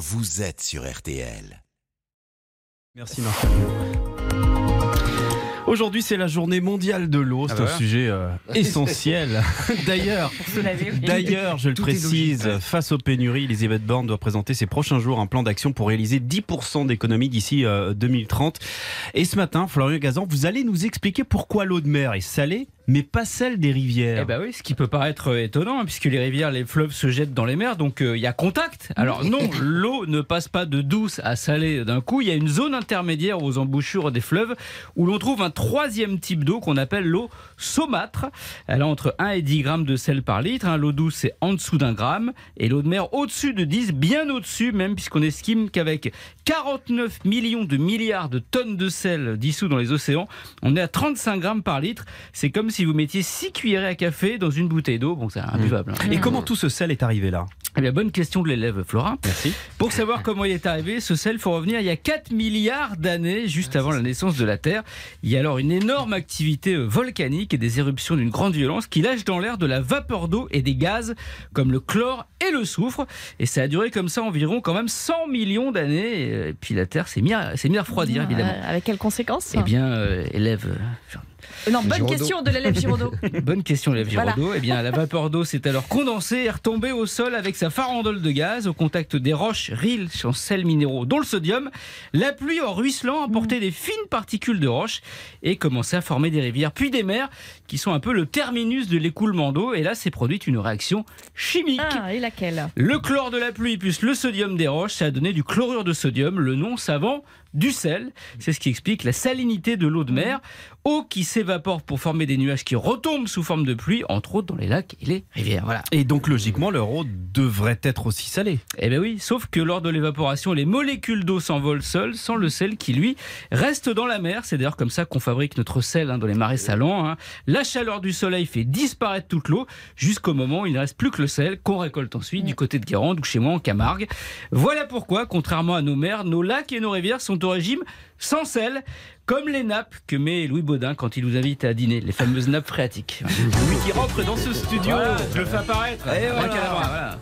vous êtes sur RTL. Merci Marc. Aujourd'hui, c'est la journée mondiale de l'eau. C'est Ah bah un voilà. sujet euh, essentiel. D'ailleurs, D'ailleurs, je le Tout précise, face aux pénuries, Elisabeth Borne doit présenter ces prochains jours un plan d'action pour réaliser 10% d'économies d'ici euh, 2030. Et ce matin, Florian Gazan, vous allez nous expliquer pourquoi l'eau de mer est salée, mais pas celle des rivières. Eh ben oui, ce qui peut paraître étonnant, hein, puisque les rivières, les fleuves se jettent dans les mers, donc euh, il y a contact. Alors non, l'eau ne passe pas de douce à salée d'un coup. Il y a une zone intermédiaire aux embouchures des fleuves où l'on trouve un troisième type d'eau qu'on appelle l'eau saumâtre. Elle a entre 1 et 10 grammes de sel par litre. hein. L'eau douce, c'est en dessous d'un gramme. Et l'eau de mer, au-dessus de 10, bien au-dessus même, puisqu'on estime qu'avec 49 millions de milliards de tonnes de sel dissous dans les océans, on est à 35 grammes par litre. C'est comme si vous mettiez 6 cuillerées à café dans une bouteille d'eau. Bon, c'est imbuvable. hein. Et comment tout ce sel est arrivé là? Eh bien, bonne question de l'élève Flora. Merci. Pour savoir comment il est arrivé, ce sel, faut revenir il y a 4 milliards d'années, juste avant la naissance de la Terre. Il y a alors une énorme activité euh, volcanique et des éruptions d'une grande violence qui lâchent dans l'air de la vapeur d'eau et des gaz comme le chlore et le soufre. Et ça a duré comme ça environ quand même 100 millions d'années. Et puis la Terre s'est mise à, mise à refroidir, évidemment. Euh, avec quelles conséquences? Eh bien, euh, élève, Euh, Non, bonne Giraudot. question de l'élève Giraudot. Bonne question, Voilà. Giraudot. Eh bien, la vapeur d'eau s'est alors condensée et retombée au sol avec sa farandole de gaz au contact des roches riches en sels minéraux, dont le sodium. La pluie, en ruisselant, a emporté des fines particules de roches et commencé à former des rivières, puis des mers, qui sont un peu le terminus de l'écoulement d'eau. Et là, s'est produite une réaction chimique. Ah, et laquelle? Le chlore de la pluie plus le sodium des roches, ça a donné du chlorure de sodium, le nom savant du sel. C'est ce qui explique la salinité de l'eau de mer. Eau qui s'évapore pour former des nuages qui retombent sous forme de pluie, entre autres dans les lacs et les rivières. Voilà. Et donc, logiquement, leur eau devrait être aussi salée. Eh bien oui, sauf que lors de l'évaporation, les molécules d'eau s'envolent seules, sans le sel qui, lui, reste dans la mer. C'est d'ailleurs comme ça qu'on fabrique notre sel hein, dans les marais salants. hein. La chaleur du soleil fait disparaître toute l'eau, jusqu'au moment où il ne reste plus que le sel, qu'on récolte ensuite du côté de Guérande ou chez moi en Camargue. Voilà pourquoi, contrairement à nos mers, nos lacs et nos rivières sont régime sans sel, comme les nappes que met Louis Baudin quand il nous invite à dîner, les fameuses nappes phréatiques. Louis qui rentre dans ce studio. Je le fais apparaître. Et voilà. Abracadabra, voilà.